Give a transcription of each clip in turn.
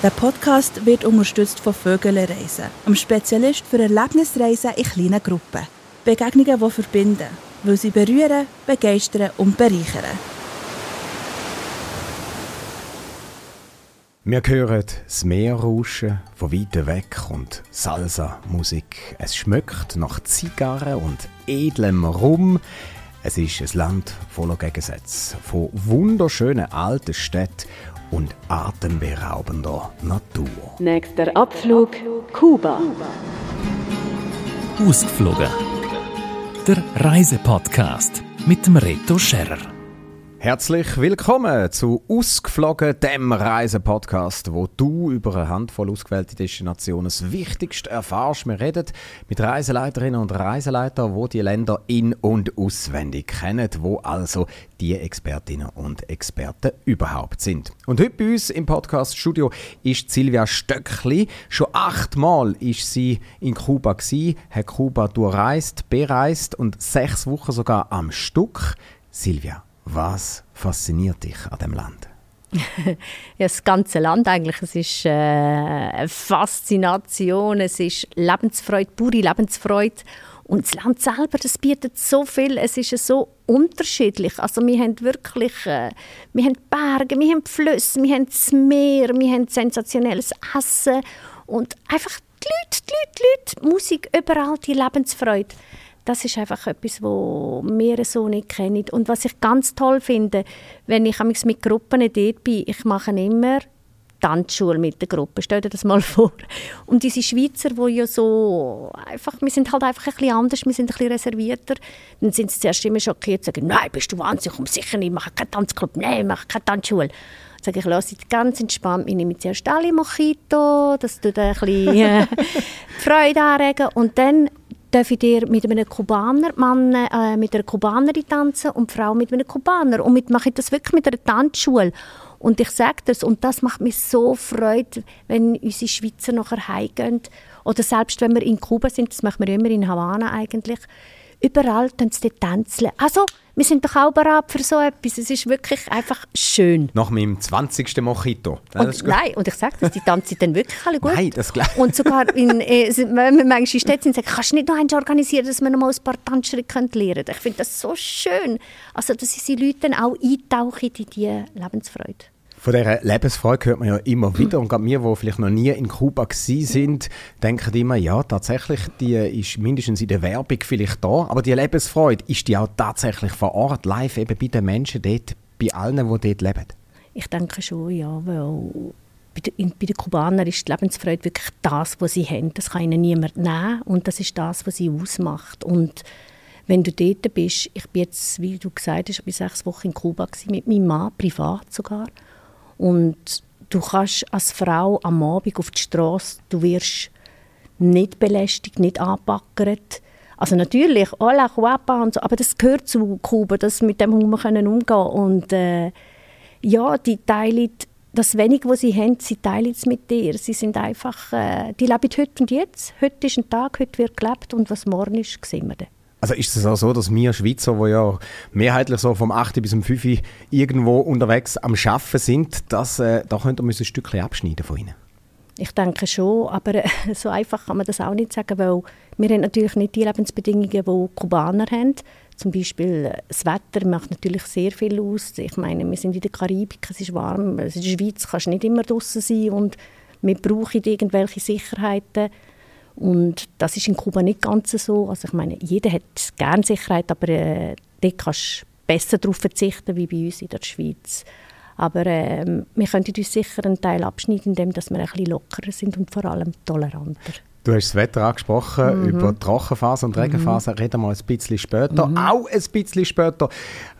Der Podcast wird unterstützt von Vögelreisen, einem Spezialist für Erlebnisreisen in kleinen Gruppen. Begegnungen, die verbinden, weil sie berühren, begeistern und bereichern. Wir hören das Meer rauschen, von weit weg und Salsa-Musik. Es schmeckt nach Zigarren und edlem Rum. Es ist ein Land voller Gegensätze, von wunderschönen alten Städten und atemberaubender Natur. Nächster Abflug Kuba. Ausgeflogen. Der Reisepodcast mit dem Reto Scherrer. Herzlich willkommen zu Ausgeflogen, dem Reisepodcast, wo du über eine Handvoll ausgewählte Destinationen das Wichtigste erfahrst. Wir reden mit Reiseleiterinnen und Reiseleitern, wo die Länder in- und auswendig kennen, wo also die Expertinnen und Experten überhaupt sind. Und heute bei uns im Podcast-Studio ist Silvia Stöckli. Schon achtmal ist sie in Kuba gewesen, hat Kuba durchreist, bereist und sechs Wochen sogar am Stück. Silvia, was fasziniert dich an dem Land? ja, das ganze Land eigentlich. Es ist äh, eine Faszination, es ist Lebensfreude, pure Lebensfreude. Und das Land selber, das bietet so viel, es ist so unterschiedlich. Also wir haben wirklich, äh, wir haben Berge, wir haben Flüsse, wir haben das Meer, wir haben sensationelles Essen und einfach die Leute, die Leute, die Leute, Musik, überall die Lebensfreude das ist einfach etwas, was wir so nicht kennen. Und was ich ganz toll finde, wenn ich mit Gruppen dort bin, ich mache immer Tanzschule mit der Gruppe. Stell dir das mal vor. Und diese Schweizer, die ja so einfach, wir sind halt einfach ein bisschen anders, wir sind ein bisschen reservierter, dann sind sie zuerst immer schockiert und sagen, nein, bist du wahnsinnig, komm sicher nicht, ich mache keinen Tanzclub, nein, ich mache keine Tanzschule. Dann sage ich, lass dich ganz entspannt, ich nehme zuerst alle Mojito, das tut ein bisschen äh, Freude anregen und dann darf ich dir mit einem Kubaner, Mann äh, mit einer Kubanerin tanzen und die Frau mit einem Kubaner. Und mit, mache ich das wirklich mit einer Tanzschule. Und ich sage das, und das macht mich so Freude, wenn unsere Schweizer nachher heimgehen. Oder selbst wenn wir in Kuba sind, das machen wir immer in Havanna eigentlich, überall tanzen sie tänzeln. Also, wir sind doch auch bereit für so etwas. Es ist wirklich einfach schön. Nach meinem 20. Mojito. Und, nein, und ich sage das, die tanzen dann wirklich alle gut. Nein, das glaube Und sogar, in, äh, wenn wir manchmal in Städten sind, sagen, kannst du nicht noch eins organisieren, dass wir noch mal ein paar Tanzschritte lernen können? Ich finde das so schön. Also, dass die Leute dann auch eintauchen in diese Lebensfreude. Von dieser Lebensfreude hört man ja immer wieder. Und gerade wir, die vielleicht noch nie in Kuba sind, denken immer, ja, tatsächlich, die ist mindestens in der Werbung vielleicht da. Aber die Lebensfreude, ist die auch tatsächlich vor Ort, live eben bei den Menschen dort, bei allen, die dort leben? Ich denke schon, ja, weil bei den, Kubanern ist die Lebensfreude wirklich das, was sie haben. Das kann ihnen niemand nehmen und das ist das, was sie ausmacht. Und wenn du dort bist, ich bin jetzt, wie du gesagt hast, ich bin sechs Wochen in Kuba mit meinem Mann, privat sogar. Und du kannst als Frau am Abend auf die Straße, du wirst nicht belästigt, nicht angepackert. Also natürlich, hola, guapa und so, aber das gehört zu Kuba, das mit dem wir können Und äh, ja, die teilen das Wenige, was sie haben, sie teilen es mit dir. Sie sind einfach, äh, die leben heute und jetzt. Heute ist ein Tag, heute wird gelebt und was morgen ist, sehen wir dann. Also ist es auch so, dass wir Schweizer, die ja mehrheitlich so vom 8. bis zum 5. irgendwo unterwegs am Arbeiten sind, dass, äh, da könnte man ein Stückchen abschneiden von ihnen? Ich denke schon, aber äh, so einfach kann man das auch nicht sagen, weil wir haben natürlich nicht die Lebensbedingungen, die Kubaner haben. Zum Beispiel äh, das Wetter macht natürlich sehr viel aus. Ich meine, wir sind in der Karibik, es ist warm. In der Schweiz kannst du nicht immer draußen sein und wir brauchen irgendwelche Sicherheiten. Und das ist in Kuba nicht ganz so. Also ich meine, jeder hat gerne Sicherheit, aber äh, dort kannst du besser darauf verzichten wie bei uns in der Schweiz. Aber äh, wir könnten uns sicher einen Teil abschneiden, indem wir ein bisschen lockerer sind und vor allem toleranter. Du hast das Wetter angesprochen, mhm. über Trockenphase und Regenphase mhm. reden wir ein bisschen später. Mhm. Auch ein bisschen später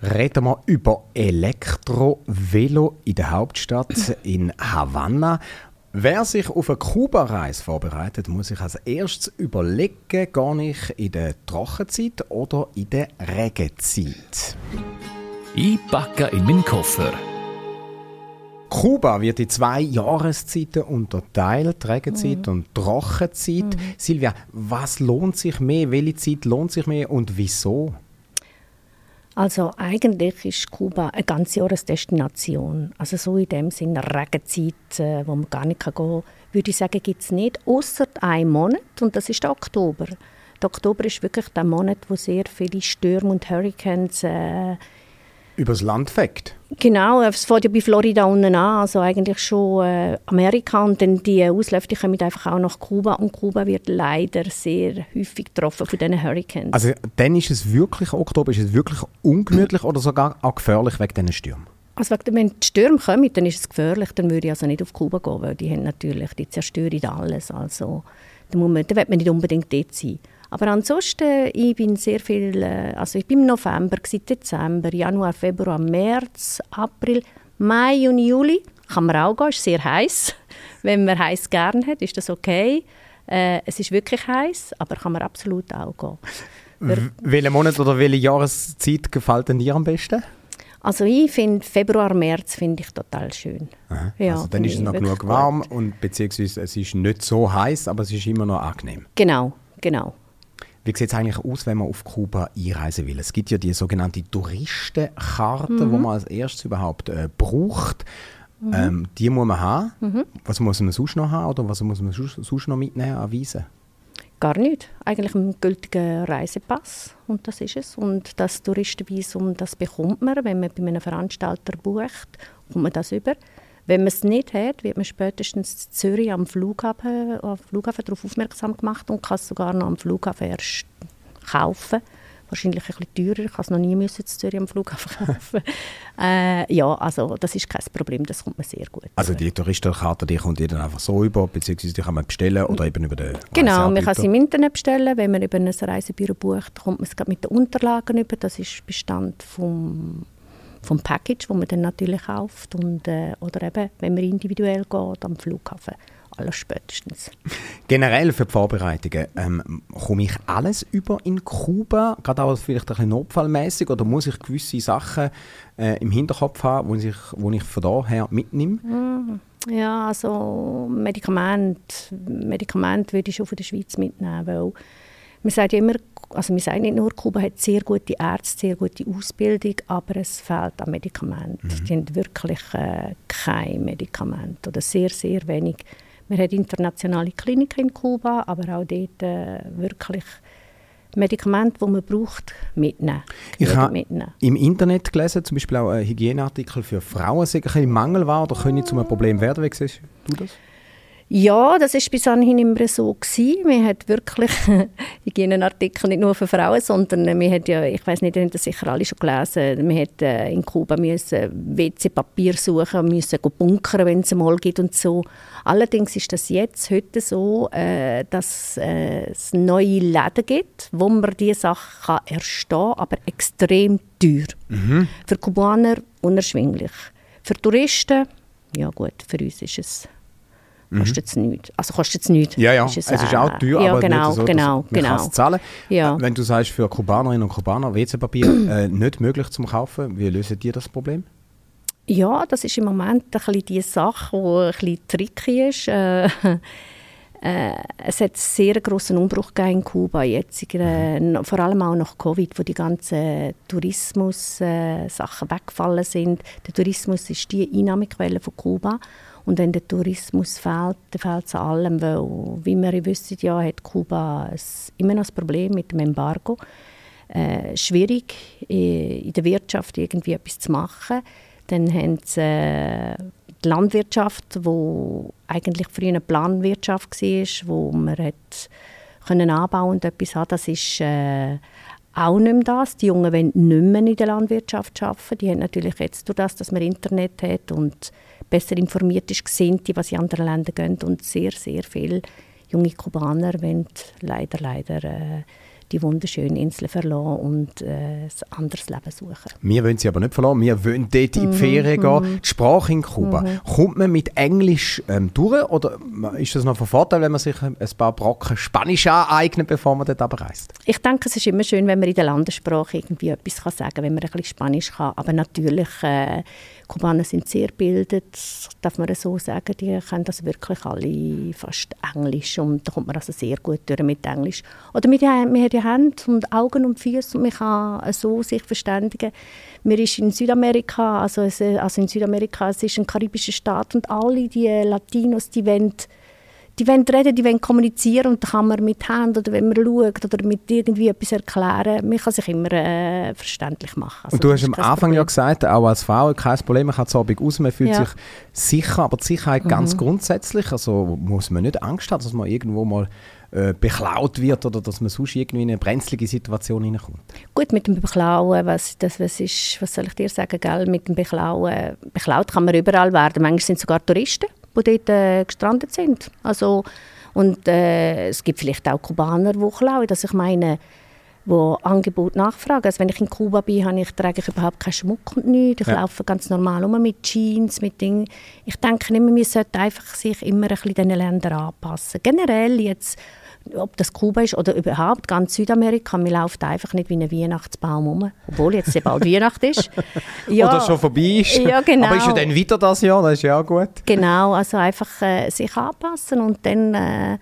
reden wir über Elektrovelo in der Hauptstadt in Havanna. Wer sich auf eine Kuba-Reise vorbereitet, muss sich als erstes überlegen, gehe ich in der Trockenzeit oder in der Regenzeit. Ich packe in meinen Koffer. Kuba wird in zwei Jahreszeiten unterteilt, Regenzeit mhm. und Trockenzeit. Mhm. Silvia, was lohnt sich mehr? Welche Zeit lohnt sich mehr und wieso? Also eigentlich ist Kuba eine ganze Jahresdestination. Also so in dem Sinne Regenzeit, äh, wo man gar nicht gehen kann, würde ich sagen, gibt es nicht, außer einen Monat und das ist der Oktober. Der Oktober ist wirklich der Monat, wo sehr viele Stürme und Hurricanes äh, Übers Land fegt. Genau, es fängt ja bei Florida unten an, also eigentlich schon äh, Amerika und dann die Ausläufe die kommen einfach auch nach Kuba und Kuba wird leider sehr häufig getroffen von diesen Hurricanes. Also dann ist es wirklich Oktober, ist es wirklich ungemütlich oder sogar auch gefährlich wegen diesen Stürmen? Also wenn die Stürme kommen, dann ist es gefährlich, dann würde ich also nicht auf Kuba gehen, weil die haben natürlich, die zerstören alles, also da, muss man, da will man nicht unbedingt dort sein. Aber ansonsten, ich bin sehr viel, äh, also ich bin im November, Dezember, Januar, Februar, März, April, Mai, Juni, Juli. Kann man auch gehen, ist sehr heiß. Wenn man heiß gern hat, ist das okay. Äh, es ist wirklich heiß, aber kann man absolut auch gehen. Welcher Monat oder welche Jahreszeit gefällt denn dir am besten? Also ich finde Februar, März finde ich total schön. Ja, also dann ist es noch genug warm und beziehungsweise es ist nicht so heiß, aber es ist immer noch angenehm. Genau, genau. Wie sieht es eigentlich aus, wenn man auf Kuba einreisen will? Es gibt ja die sogenannte Touristenkarte, mhm. die man als erstes überhaupt äh, braucht. Mhm. Ähm, die muss man haben. Mhm. Was muss man sonst noch haben oder was muss man sonst noch mitnehmen an Weisen? Gar nicht. Eigentlich einen gültigen Reisepass und das ist es. Und das Touristenvisum, das bekommt man, wenn man bei einem Veranstalter bucht, kommt man das über. Wenn man es nicht hat, wird man spätestens in Zürich am Flughafen, am Flughafen darauf aufmerksam gemacht und kann es sogar noch am Flughafen erst kaufen. Wahrscheinlich ein bisschen teurer, ich habe es noch nie müssen in Zürich am Flughafen kaufen. äh, ja, also das ist kein Problem, das kommt mir sehr gut. Also die Touristenkarte, die kommt ihr dann einfach so über, beziehungsweise die kann man bestellen oder eben über den Genau, man kann sie im Internet bestellen. Wenn man über ein Reisebüro bucht, kommt man es mit den Unterlagen über. Das ist Bestand vom vom Package, wo man dann natürlich kauft und, äh, oder eben, wenn man individuell geht, am Flughafen alles spätestens. Generell für die Vorbereitungen, ähm, komme ich alles über in Kuba, gerade auch vielleicht ein bisschen notfallmäßig, oder muss ich gewisse Sachen äh, im Hinterkopf haben, die ich, wo ich von daher mitnehme? Mm, ja, also Medikamente, Medikamente würde ich schon von der Schweiz mitnehmen, weil man sagt ja immer, also wir sagen nicht nur, Kuba hat sehr gute Ärzte, sehr gute Ausbildung, aber es fehlt an Medikamenten. Mhm. Die haben wirklich äh, kein Medikament oder sehr, sehr wenig. Wir haben internationale Kliniken in Kuba, aber auch dort äh, wirklich Medikamente, die man braucht, mitnehmen. Ich habe im Internet gelesen, zum Beispiel auch ein Hygieneartikel für Frauen, sei ein Mangelware oder können zu einem Problem werden. Wie siehst du das? Ja, das ist bis anhin immer so gewesen. Wir haben wirklich Hygienenartikel nicht nur für Frauen, sondern wir haben ja, ich weiß nicht, ihr habt das sicher alle schon gelesen, wir haben äh, in Kuba müssen WC-Papier suchen, müssen bunkern, wenn es mal gibt und so. Allerdings ist das jetzt heute so, äh, dass äh, es neue Läden gibt, wo man diese Sachen kann erstehen kann, aber extrem teuer. Mhm. Für Kubaner unerschwinglich. Für Touristen, ja gut, für uns ist es. Kostet es nichts. Also kostet es nichts. Ja, ja. Ist es, es, ist auch teuer, ja, aber genau, nicht so, genau, man genau. es zahlen. Ja. Wenn du sagst, für Kubanerinnen und Kubaner WC-Papier äh, nicht möglich zu kaufen, wie lösen die das Problem? Ja, das ist im Moment ein bisschen die Sache, die ein bisschen tricky ist. Äh, äh, es hat einen sehr grossen Umbruch in Kuba jetzt, äh, vor allem auch nach Covid, wo die ganzen Tourismus-Sachen äh, weggefallen sind. Der Tourismus ist die Einnahmequelle von Kuba und wenn der Tourismus fehlt, dann fehlt es an allem, weil, wie wir wissen, ja, hat Kuba immer noch das Problem mit dem Embargo. Äh, schwierig, in der Wirtschaft irgendwie etwas zu machen. Dann haben sie äh, die Landwirtschaft, wo eigentlich früher eine Planwirtschaft war, wo man hat können anbauen und etwas haben. Das ist äh, auch nicht mehr das. Die Jungen wollen nicht mehr in der Landwirtschaft arbeiten. Die haben natürlich jetzt durch das, dass man Internet hat und besser informiert ist, sehen die, was in anderen Ländern geht. Und sehr, sehr viele junge Kubaner wollen leider, leider äh, die wunderschönen Inseln verlassen und äh, ein anderes Leben suchen. Wir wollen sie aber nicht verlassen. Wir wollen dort in die mhm, Ferien gehen. Mhm. Die Sprache in Kuba. Mhm. Kommt man mit Englisch ähm, durch oder ist das noch von Vorteil, wenn man sich ein paar Brocken Spanisch aneignet, bevor man dort reist? Ich denke, es ist immer schön, wenn man in der Landessprache irgendwie etwas kann sagen kann, wenn man ein bisschen Spanisch kann. Aber natürlich, äh, Kubaner sind sehr gebildet, darf man so sagen. Die können das wirklich alle fast Englisch und da kommt man also sehr gut durch mit Englisch. Oder mit, man hat ja Hände und Augen und Füße und man kann so sich verständigen. Man ist in Südamerika, also, also in Südamerika, es ist ein karibischer Staat und alle die Latinos, die wollen die wollen reden, die wollen kommunizieren und da kann man mit Händen oder wenn man schaut oder mit irgendwie etwas erklären, man kann sich immer äh, verständlich machen. Also und du hast am Anfang Problem. ja gesagt, auch als Frau kein Problem, man kann zu Abend raus, man fühlt ja. sich sicher, aber die Sicherheit mhm. ganz grundsätzlich, also muss man nicht Angst haben, dass man irgendwo mal äh, beklaut wird oder dass man sonst irgendwie in eine brenzlige Situation hineinkommt? Gut, mit dem Beklauen, was, das, was, ist, was soll ich dir sagen, gell? mit dem Beklauen, beklaut kann man überall werden, manchmal sind es sogar Touristen die dort äh, gestrandet sind. Also, und äh, es gibt vielleicht auch Kubaner, die klauen. Also ich meine, wo Angebot nachfragen. Also wenn ich in Kuba bin, habe ich, trage ich überhaupt keinen Schmuck und nichts. Ich ja. laufe ganz normal um mit Jeans, mit Dingen. Ich denke immer, man sollte einfach sich immer ein bisschen diesen Ländern anpassen. Generell jetzt ob das Kuba ist oder überhaupt ganz Südamerika, man läuft einfach nicht wie ein Weihnachtsbaum rum, obwohl jetzt ja bald Weihnacht ist. Ja, oder schon vorbei ist. Ja, genau. Aber ist ja dann wieder das Jahr, das ist ja auch gut. Genau, also einfach äh, sich anpassen und dann äh,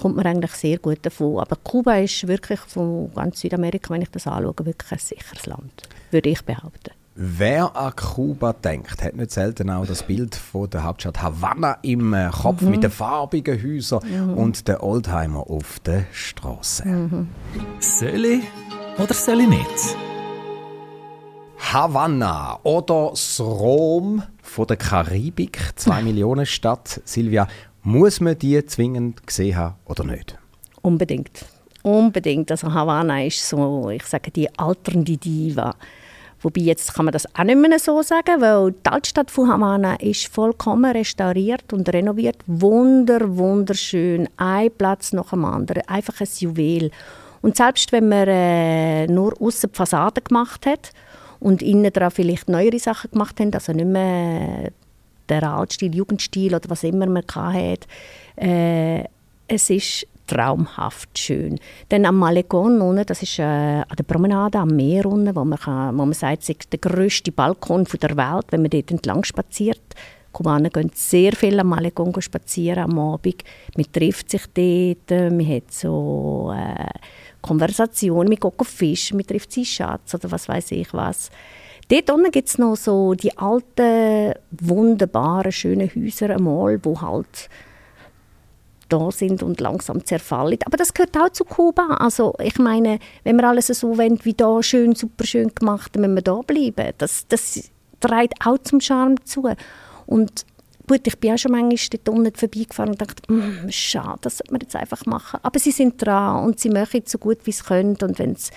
kommt man eigentlich sehr gut davon. Aber Kuba ist wirklich von ganz Südamerika, wenn ich das anschaue, wirklich ein sicheres Land, würde ich behaupten. Wer an Kuba denkt, hat nicht selten auch das Bild von der Hauptstadt Havanna im äh, Kopf mhm. mit den farbigen Häusern mhm. und den Oldtimer auf der Straße. Mhm. Soll ich oder soll ich nicht? Havanna oder das Rom von der Karibik, zwei Millionen Stadt. Silvia, muss man die zwingend gesehen haben oder nicht? Unbedingt. Unbedingt. Also Havanna ist so, ich sage, die alternde Diva. Wobei jetzt kann man das auch nicht mehr so sagen, weil die Altstadt von Havana ist vollkommen restauriert und renoviert. Wunder, wunderschön. Ein Platz nach dem anderen. Einfach ein Juwel. Und selbst wenn man äh, nur außen die Fassade gemacht hat und innen dran vielleicht neuere Sachen gemacht hat, also nicht mehr der Altstil, Jugendstil oder was immer man hatte, äh, es ist traumhaft schön. Dann am Malecon, unten, das ist äh, an der Promenade am Meer, unten, wo man, kann, wo man sagt, es ist der grösste Balkon der Welt, wenn man dort entlang spaziert. Kubaner gehen sehr viel am Malecon spazieren am Abend. Man trifft sich dort, man hat so äh, Konversationen, man geht fischen, man trifft seinen Schatz oder was weiß ich was. Dort unten gibt es noch so die alten, wunderbaren, schönen Häuser einmal, wo halt da sind und langsam zerfallen. Aber das gehört auch zu Kuba. Also ich meine, wenn wir alles so wollen, wie da schön, super schön gemacht, müssen wir da bleiben. Das, das trägt auch zum Charme zu. Und gut, ich bin auch schon manchmal dort unten vorbeigefahren und dachte, mm, schade, das sollte man jetzt einfach machen. Aber sie sind dran und sie machen so gut, wie sie können. Und wenn sie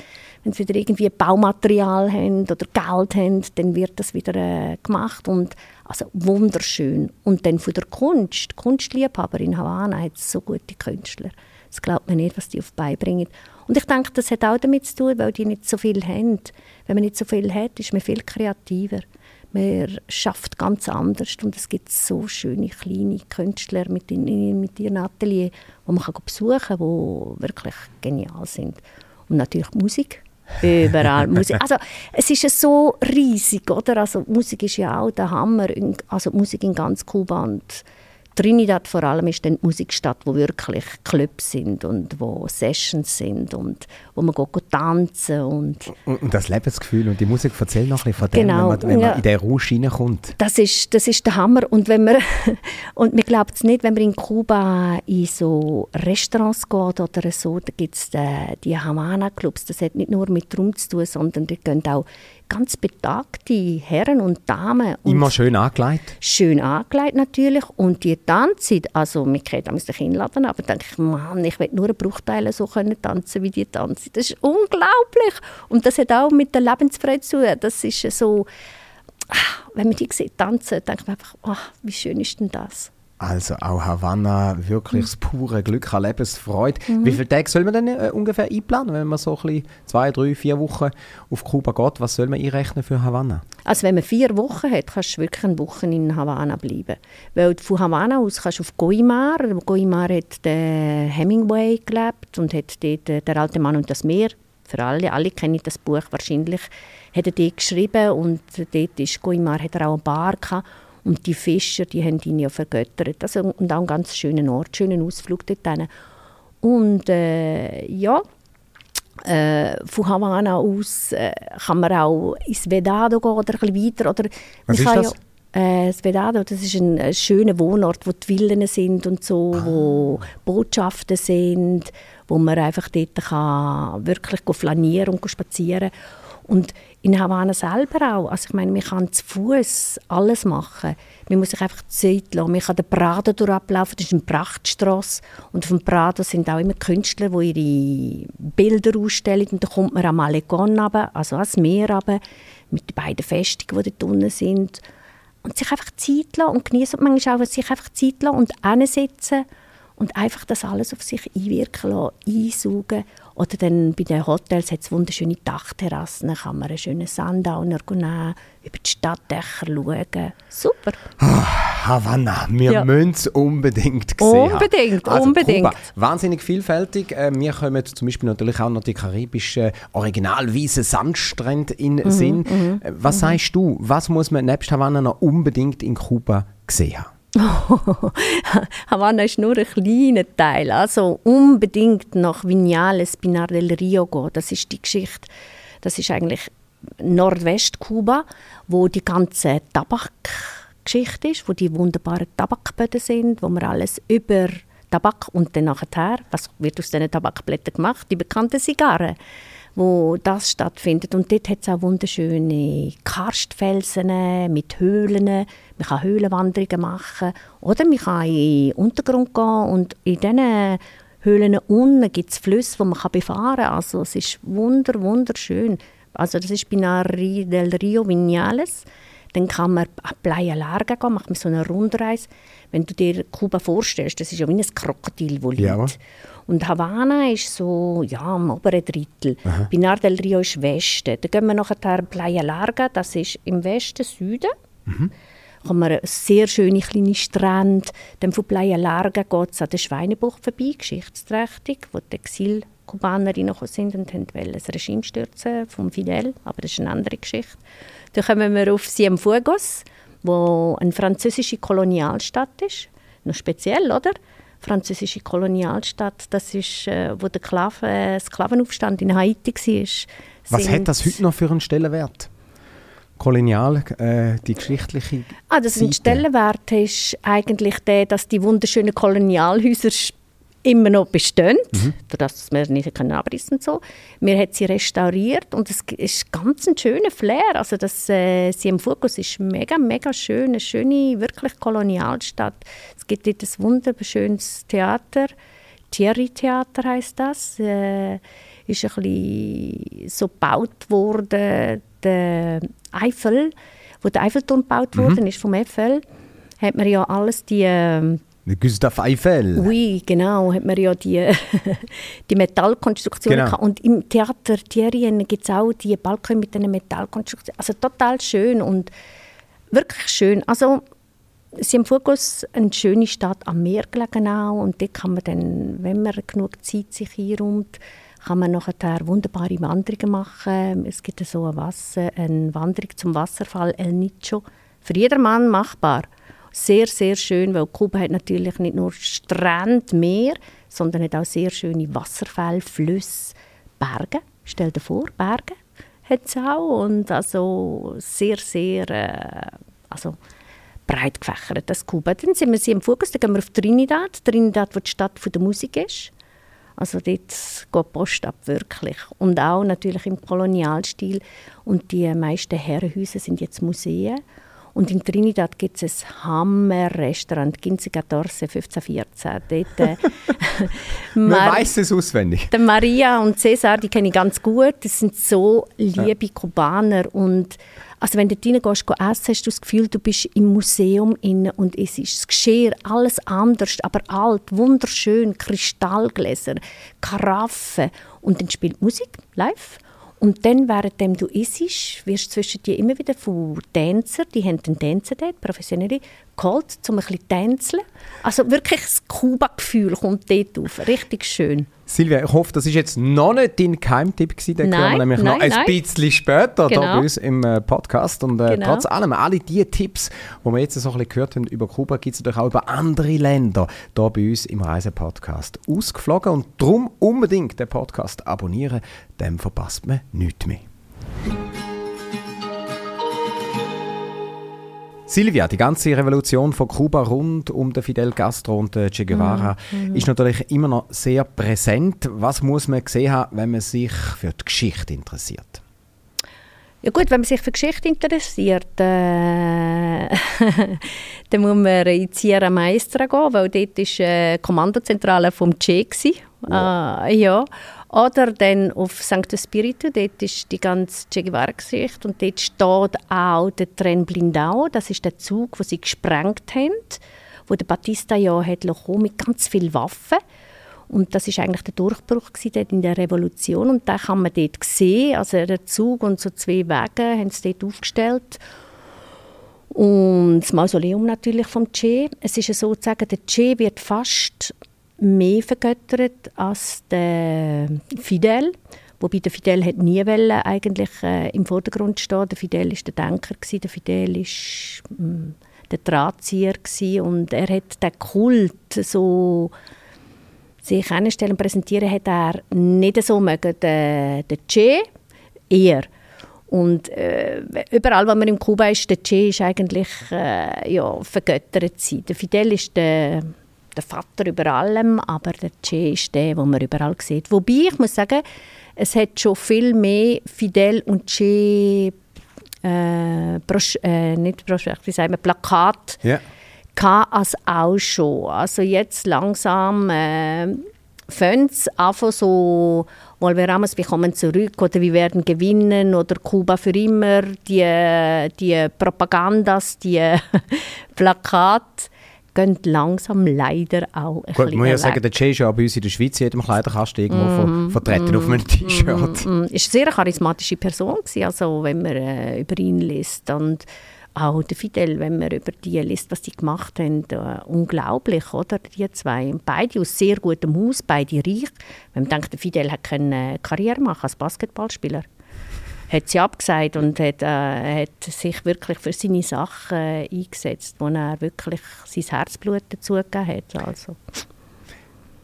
wenn sie wieder irgendwie Baumaterial haben oder Geld haben, dann wird das wieder äh, gemacht und also wunderschön. Und dann von der Kunst, Kunstliebhaber in Havanna hat so gute Künstler. Das glaubt man nicht, was die auf beibringen. Und ich denke, das hat auch damit zu tun, weil die nicht so viel haben. Wenn man nicht so viel hat, ist man viel kreativer. Man schafft ganz anders und es gibt so schöne kleine Künstler mit, in, mit ihrem Atelier, die man besuchen kann, die wirklich genial sind. Und natürlich Musik. Überall Musik. Also es ist so riesig, oder? Also Musik ist ja auch der Hammer. Also Musik in ganz Kuba und Trinidad vor allem ist dann die Musikstadt, wo wirklich Clubs sind und wo Sessions sind und wo man geht, geht tanzen und, und das Lebensgefühl und die Musik erzählt noch ein bisschen von dem, genau, wenn man, wenn ja. man in den Rausch hineinkommt. Das ist, das ist der Hammer und wenn man und man glaubt es nicht, wenn man in Kuba in so Restaurants geht oder so, da gibt es die, die Havana-Clubs, das hat nicht nur mit Rum zu tun, sondern die gehen auch ganz betagte Herren und Damen. Und Immer schön angelegt? Schön angelegt natürlich. Und die tanzen, also mich kann da sich hinladen, aber denke ich, Mann, ich will nur einen Bruchteil so können tanzen, wie die tanzen. Das ist unglaublich. Und das hat auch mit der Lebensfreude zu tun. Das ist so, ah, wenn man die sieht tanzen, denkt man einfach, oh, wie schön ist denn das? Also auch Havanna, wirklich das pure Glück an Lebensfreude. Mhm. Wie viele Tage soll man denn äh, ungefähr einplanen, wenn man so ein bisschen zwei, drei, vier Wochen auf Kuba geht? Was soll man einrechnen für Havanna? Also wenn man vier Wochen hat, kannst du wirklich eine Woche in Havanna bleiben. Weil von Havanna aus kannst du auf Goimar. Goimar hat der Hemingway gelebt und hat dort äh, «Der alte Mann und das Meer» für alle. Alle kennen das Buch wahrscheinlich. Hat er dort geschrieben und dort ist Guimar, hat er auch eine Bar gehabt. Und die Fischer, die haben ihn ja vergöttert. Also, und auch einen ganz schönen Ort, schönen Ausflug dort hin. Und äh, ja, äh, von Havanna aus äh, kann man auch ins Vedado gehen oder ein bisschen weiter. Oder Was ist das? Ja, äh, das Vedado, das ist ein, ein schöner Wohnort, wo die Villen sind und so, Ah. wo Botschaften sind, wo man einfach dort kann wirklich flanieren und spazieren und in Havanna selber auch. Also ich meine, man kann zu Fuß alles machen. Man muss sich einfach Zeit lassen. Man kann den Prado durchlaufen, das ist eine Prachtstrasse. Und auf dem Prado sind auch immer Künstler, die ihre Bilder ausstellen. Und dann kommt man am Malecon runter, also ans Meer runter, mit den beiden Festungen, die dort unten sind. Und sich einfach Zeit lassen und genießen. Manchmal auch sich einfach Zeit lassen und hinsitzen und einfach das alles auf sich einwirken lassen, einsaugen. Oder dann bei den Hotels hat es wunderschöne Dachterrassen, da kann man einen schönen Sundowner nehmen, über die Stadtdächer schauen. Super. Havanna, wir Ja. müssen es unbedingt gesehen Unbedingt. Also, unbedingt. Kuba, wahnsinnig vielfältig. Äh, mir kommen zum Beispiel natürlich auch noch die karibischen originalweisen Sandstrände in Mhm, den Sinn. Äh, Was sagst du, was muss man nebst Havanna noch unbedingt in Kuba gesehen haben? Havanna ist nur ein kleiner Teil. Also unbedingt nach Vinales, Pinar del Rio gehen. Das ist die Geschichte. Das ist eigentlich Nordwestkuba, wo die ganze Tabakgeschichte ist, wo die wunderbaren Tabakböden sind, wo man alles über Tabak und dann nachher, was wird aus diesen Tabakblättern gemacht? Die bekannten Zigarren wo das stattfindet. Und dort hat es auch wunderschöne Karstfelsen mit Höhlen. Man kann Höhlenwanderungen machen. Oder man kann in den Untergrund gehen und in diesen Höhlen unten gibt es Flüsse, die man befahren kann. Also es ist wunder, wunderschön. Also das ist Binari del Rio Vinales. Dann kann man an Playa Larga gehen, macht man so eine Rundreise. Wenn du dir Kuba vorstellst, das ist ja wie ein Krokodil, das Ja. liegt. Und Havanna ist so, ja, am oberen Drittel. Pinar del Rio ist Westen. Dann gehen wir nachher Playa Larga, das ist im Westen, Süden. Kommen wir sehr schöne kleine Strände. Dann von Playa Larga geht es an der Schweinebucht vorbei, geschichtsträchtig, wo die Exil-Kubaner reingekommen sind und haben wollen das Regime stürzen vom Fidel, aber das ist eine andere Geschichte. Dann kommen wir auf Cienfuegos, wo eine französische Kolonialstadt ist. Noch speziell, oder? Französische Kolonialstadt, das ist, äh, wo der Sklaven, äh, Sklavenaufstand in Haiti war. Was hat das heute noch für einen Stellenwert? Kolonial, äh, die geschichtliche Ah, das ein Seite? Stellenwert ist eigentlich der, dass die wunderschönen Kolonialhäuser immer noch bestehen, Mhm. dass wir nicht können abrissen und so. Wir haben sie restauriert und es ist ganz ein schöner Flair. Also das äh, Cienfuegos ist mega, mega schön, eine schöne, wirklich Kolonialstadt. Es gibt dort ein wunderschönes Theater, Thierry Theater heißt das. Äh, ist ein bisschen so gebaut worden, der Eiffel, wo der Eiffelturm gebaut Mhm. worden ist vom Eiffel, hat man ja alles die ähm, Gustav Eiffel. Oui, genau, hat man ja die, die Metallkonstruktionen Genau. gehabt. Und im Theater Thierry gibt es auch die Balkone mit diesen Metallkonstruktionen. Also total schön und wirklich schön. Also Cienfuegos, eine schöne Stadt am Meer gelegen auch. Und dort kann man dann, wenn man genug Zeit sich einräumt, kann man nachher wunderbare Wanderungen machen. Es gibt so eine, Wasser, eine Wanderung zum Wasserfall El Nicho. Für jedermann machbar. Sehr, sehr schön, weil Kuba hat natürlich nicht nur Strand, Meer, sondern hat auch sehr schöne Wasserfälle, Flüsse, Berge. Stell dir vor, Berge hat es auch. Und also sehr, sehr äh, also breit gefächert, das Kuba. Dann sind wir im Fokus, dann gehen wir auf Trinidad. Trinidad, wo die Stadt der Musik ist. Also dort geht die Post ab, wirklich. Und auch natürlich im Kolonialstil. Und die meisten Herrenhäuser sind jetzt Museen. Und in Trinidad gibt es ein Hammer-Restaurant, Quince Catorce 1514. Dort, äh, Man weiß es auswendig. der Maria und Cesar, die kenne ich ganz gut. Das sind so liebe Kubaner. Und also wenn du dort reingehst, gehst, essen, hast du das Gefühl, du bist im Museum inne und es ist das Geschirr, alles anders, aber alt, wunderschön, Kristallgläser, Karaffen. Und dann spielt Musik live. Und dann, währenddem du isst, wirst du zwischen dir immer wieder von Tänzer, die haben einen Tänzer dort, professionelle, geholt, um ein bisschen tänzeln. Also wirklich das Kuba-Gefühl kommt dort auf. Richtig schön. Silvia, ich hoffe, das ist jetzt noch nicht dein Geheimtipp gewesen. Den Nein, hören wir nämlich nein, noch ein nein. bisschen später hier Genau. bei uns im äh, Podcast. Und äh, Genau. trotz allem, alle die Tipps, die wir jetzt so ein bisschen gehört haben über Kuba, gibt es natürlich auch über andere Länder hier bei uns im Reisepodcast ausgeflogen. Und darum unbedingt den Podcast abonnieren, dann verpasst man nichts mehr. Silvia, die ganze Revolution von Kuba rund um den Fidel Castro und den Che Guevara ist natürlich immer noch sehr präsent. Was muss man gesehen haben, wenn man sich für die Geschichte interessiert? Ja gut, wenn man sich für Geschichte interessiert, äh, dann muss man in Sierra Maestra gehen, weil dort war äh, die Kommandozentrale vom Che. gsi. Äh, ja. Oder dann auf St. Espiritu, dort ist die ganze Che Guevara-Geschichte und dort steht auch der Tren Blindao, das ist der Zug, den sie gesprengt haben, wo der Batista ja hat lassen, mit ganz vielen Waffen. Und das ist eigentlich der Durchbruch in der Revolution. Und da kann man dort sehen, also der Zug und so zwei Wege haben sie dort aufgestellt. Und das Mausoleum natürlich vom Che. Es ist sozusagen, der Che wird fast mehr vergöttert als der Fidel. Wobei der Fidel hat nie wollen, eigentlich äh, im Vordergrund stehen. Der Fidel ist der Denker gewesen, der Fidel ist mm, der Drahtzieher gewesen. und er hat den Kult so sich hinstellen und präsentieren, hat er nicht so mögen. Der, der Che eher. Und äh, überall, wo man in Kuba ist, der Che ist eigentlich äh, ja, vergöttert sein. Der Fidel ist der, der Vater über allem, aber der Che ist der, den man überall sieht. Wobei, ich muss sagen, es hat schon viel mehr Fidel und Che äh, Brosch äh, nicht Broschüre, wie sagen wir, Plakat gehabt als auch schon. Also jetzt langsam äh, fängt es einfach so, Volveramos, wir kommen zurück oder wir werden gewinnen oder Kuba für immer, die, die Propagandas, die Plakate gehen langsam leider auch ein Gut, muss ja sagen, der Che ist ja bei uns in der Schweiz in jedem Kleiderkasten irgendwo ver vertreten auf einem T-Shirt. Mm, ist eine sehr charismatische Person gewesen, also wenn man äh, über ihn liest und auch der Fidel, wenn man über die liest, was die gemacht haben, äh, unglaublich, oder? Die zwei, beide aus sehr gutem Haus, beide reich. Wenn man denkt, der Fidel hat eine Karriere machen als Basketballspieler, hat sie abgesagt und hat, äh, hat sich wirklich für seine Sachen eingesetzt, wo er wirklich sein Herzblut dazugegeben hat. Also.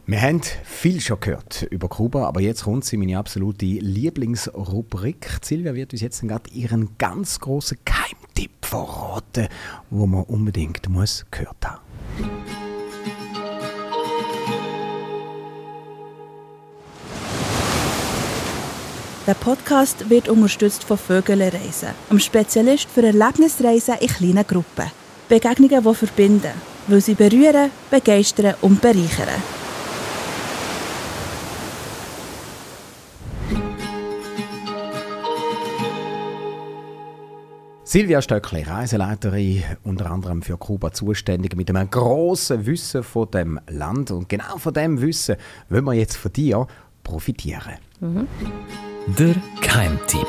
Wir haben viel schon gehört über Kuba, aber jetzt kommt sie, meine absolute Lieblingsrubrik. Silvia wird uns jetzt gerade ihren ganz großen Geheimtipp verraten, wo man unbedingt muss gehört Der Podcast wird unterstützt von Vögelreisen, einem Spezialist für Erlebnisreisen in kleinen Gruppen. Begegnungen, die verbinden, weil sie berühren, begeistern und bereichern. Silvia Stöckli, Reiseleiterin, unter anderem für Kuba zuständig, mit einem grossen Wissen von dem Land. Und genau von dem Wissen wollen wir jetzt von dir profitieren. Der Keimtipp.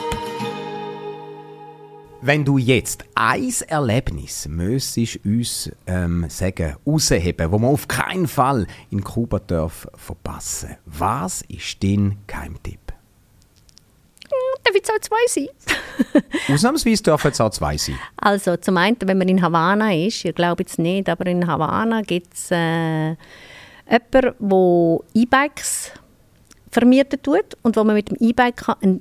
Wenn du jetzt ein Erlebnis müsstest uns ähm, sagen, rausheben, wo man auf keinen Fall in Kuba darf verpassen, was ist dein Geheimtipp? Darf ich auch zwei sein? Ausnahmsweise dürfen es auch zwei sein. Also zum einen, wenn man in Havanna ist, ich glaube jetzt nicht, aber in Havanna gibt es äh, jemanden, der E-Bikes vermieten tut und wo man mit dem E-Bike kann eine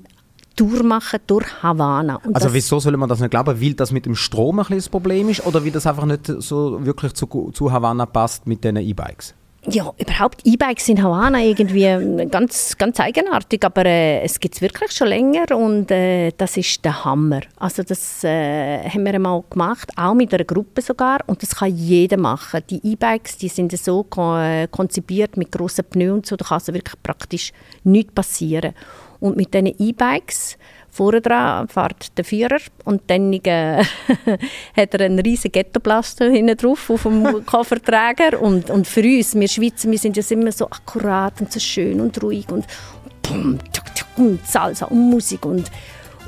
Tour machen durch Havanna. Und Also wieso soll man das nicht glauben? Weil das mit dem Strom ein bisschen das Problem ist oder weil das einfach nicht so wirklich zu, zu Havanna passt mit diesen E-Bikes? Ja, überhaupt E-Bikes in Havanna irgendwie ähm, ganz, ganz eigenartig, aber äh, es gibt es wirklich schon länger und äh, das ist der Hammer. Also das äh, haben wir einmal gemacht, auch mit einer Gruppe sogar und das kann jeder machen. Die E-Bikes, die sind so äh, konzipiert mit grossen Pneus und so, da kann also wirklich praktisch nichts passieren. Und mit diesen E-Bikes Vorne dran fährt der Führer und dann äh, hat er einen riesigen Ghettoblaster hinten drauf auf dem Kofferträger. Und, und für uns, wir Schweizer, wir sind ja immer so akkurat und so schön und ruhig und, pum, tschuk, tschuk, und Salsa und Musik und,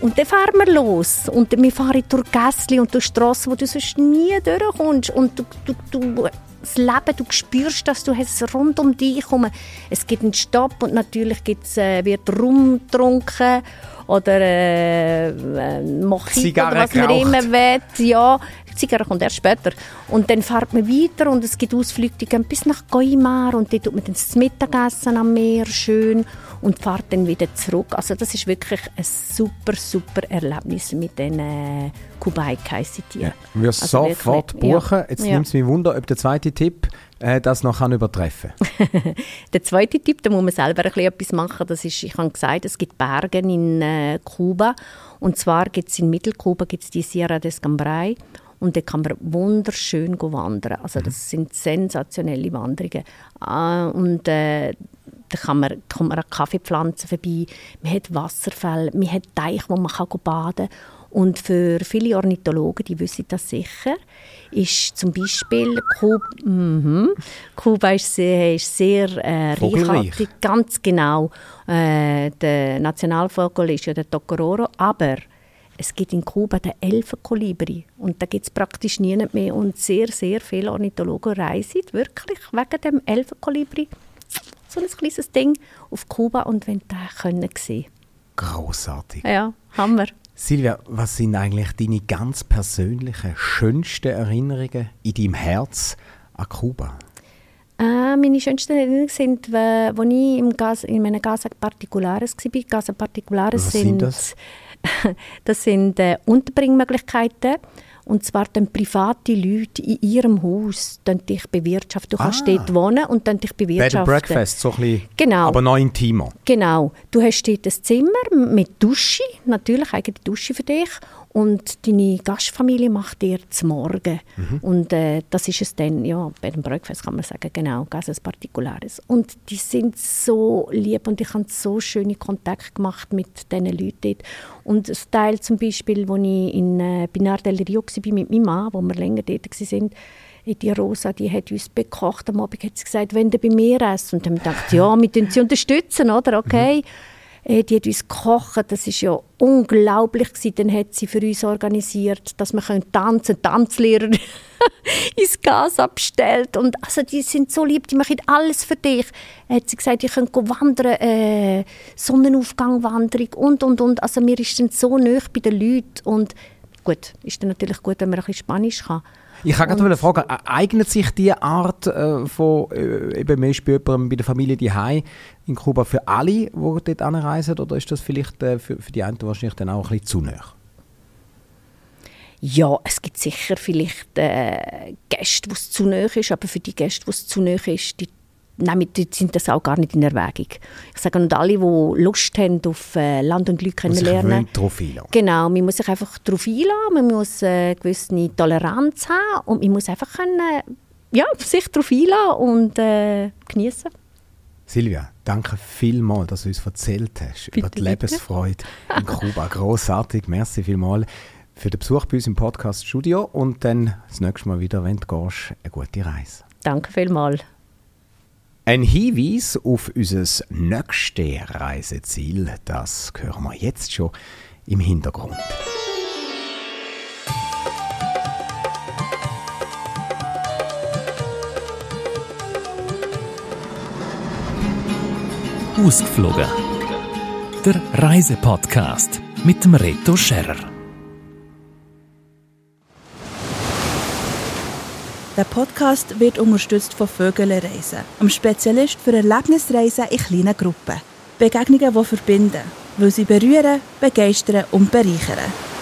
Und dann fahren wir los. Und wir fahren durch Gässli und durch Strassen, wo du sonst nie durchkommst. Und du, du, du, das Leben, du spürst das, du hast es rund um dich herum. Es gibt einen Stopp und natürlich gibt's, äh, wird rumgetrunken oder äh, äh, Mojito oder was man immer will. Ja, die Zigarre kommt erst später. Und dann fährt man weiter und es gibt Ausflüge, die gehen bis nach Goimar und dort tut man dann das Mittagessen am Meer schön und fährt dann wieder zurück. Also das ist wirklich ein super, super Erlebnis mit den äh, heissen die. Ja. Ich würde Also sofort wirklich, ja. buchen. Jetzt Ja. nimmt es mich Wunder, ob der zweite Tipp äh, das noch kann übertreffen Der zweite Tipp, da muss man selber ein bisschen etwas machen. Das ist, ich habe gesagt, es gibt Berge in äh, Kuba. Und zwar gibt es in Mittelkuba gibt's die Sierra des Cambrai. Und da kann man wunderschön go wandern. Also das sind sensationelle Wanderungen. Ah, und äh, da kann man, kommt man an Kaffeepflanzen vorbei. Man hat Wasserfälle, man hat Teich, wo man kann baden kann. Und für viele Ornithologen, die wissen das sicher, ist zum Beispiel Kuba, mhm. Kuba ist sehr, ist sehr äh, reichhaltig, ganz genau. Äh, der Nationalvogel ist ja der Tocororo, aber es gibt in Kuba den Elfenkolibri und da gibt es praktisch niemand mehr und sehr, sehr viele Ornithologen reisen wirklich wegen dem Elfenkolibri so ein kleines Ding auf Kuba und wenn den können sehen. Großartig. Ja, Hammer. Silvia, was sind eigentlich deine ganz persönlichen, schönsten Erinnerungen in deinem Herz an Kuba? Äh, meine schönsten Erinnerungen sind, als ich im Gas, in meinen Casa Particulares war. Casa Particulares Was sind, sind das? das sind äh, Unterbringmöglichkeiten. Und zwar dann private Leute in ihrem Haus dann dich bewirtschaften. Du kannst Ah. dort wohnen und dann dich Bed and bewirtschaften. Breakfast, so ein bisschen, Genau. aber noch intimer. Genau. Du hast dort ein Zimmer mit Dusche, natürlich eigene Dusche für dich. Und deine Gastfamilie macht dir zum Morgen. Und äh, das ist es dann, ja, bei dem Breakfast kann man sagen, genau, Casas Particulares. Und die sind so lieb und ich habe so schöne Kontakte gemacht mit diesen Leuten dort. Und das Teil zum Beispiel, wo ich in äh, Pinar del Rio war mit meinem Mann, wo wir länger dort waren, die Rosa, die hat uns bekocht. Am Abend hat sie gesagt, wenn du bei mir isst. Und dann haben wir gedacht, ja, wir tun sie unterstützen, oder? Okay. Äh, Die hat uns gekocht, das ist ja unglaublich gewesen. Dann hat sie für uns organisiert, dass wir können tanzen, Tanzlehrer ins Gas abstellt und also die sind so lieb, die machen alles für dich. Hat sie gesagt, ihr könnt go wandern, äh, Sonnenaufgangwanderung und und und. Also mir ist dann so nah bei den Leuten und gut, ist dann natürlich gut, wenn man ein bisschen Spanisch kann. Ich kann gerade fragen, e- eignet sich diese Art äh, von, äh, eben mehr bei jemandem bei der Familie die in Kuba für alle, die dort anreisen, oder ist das vielleicht äh, für, für die einen wahrscheinlich dann auch ein bisschen zu nah? Ja, es gibt sicher vielleicht äh, Gäste, wo es zu nahe ist, aber für die Gäste, wo es zu nahe ist, die, nehmen, sind das auch gar nicht in Erwägung. Ich sage, und alle, die Lust haben auf äh, Land und Leute kennenlernen, darauf einlassen. Genau, man muss sich einfach darauf einlassen, man muss äh, eine gewisse Toleranz haben und man muss einfach können, ja, sich darauf einlassen und äh, genießen. Silvia, danke vielmals, dass du uns erzählt hast über die bitte. Lebensfreude in Kuba. Großartig, merci vielmals für den Besuch bei uns im Podcast-Studio und dann das nächste Mal wieder, wenn du gehst, eine gute Reise. Danke vielmals. Ein Hinweis auf unser nächstes Reiseziel, das hören wir jetzt schon im Hintergrund. Ausgeflogen. Der Reisepodcast mit dem Reto Scherrer. Der Podcast wird unterstützt von Vögele Reisen, einem Spezialist für Erlebnisreisen in kleinen Gruppen. Begegnungen, die verbinden, weil sie berühren, begeistern und bereichern.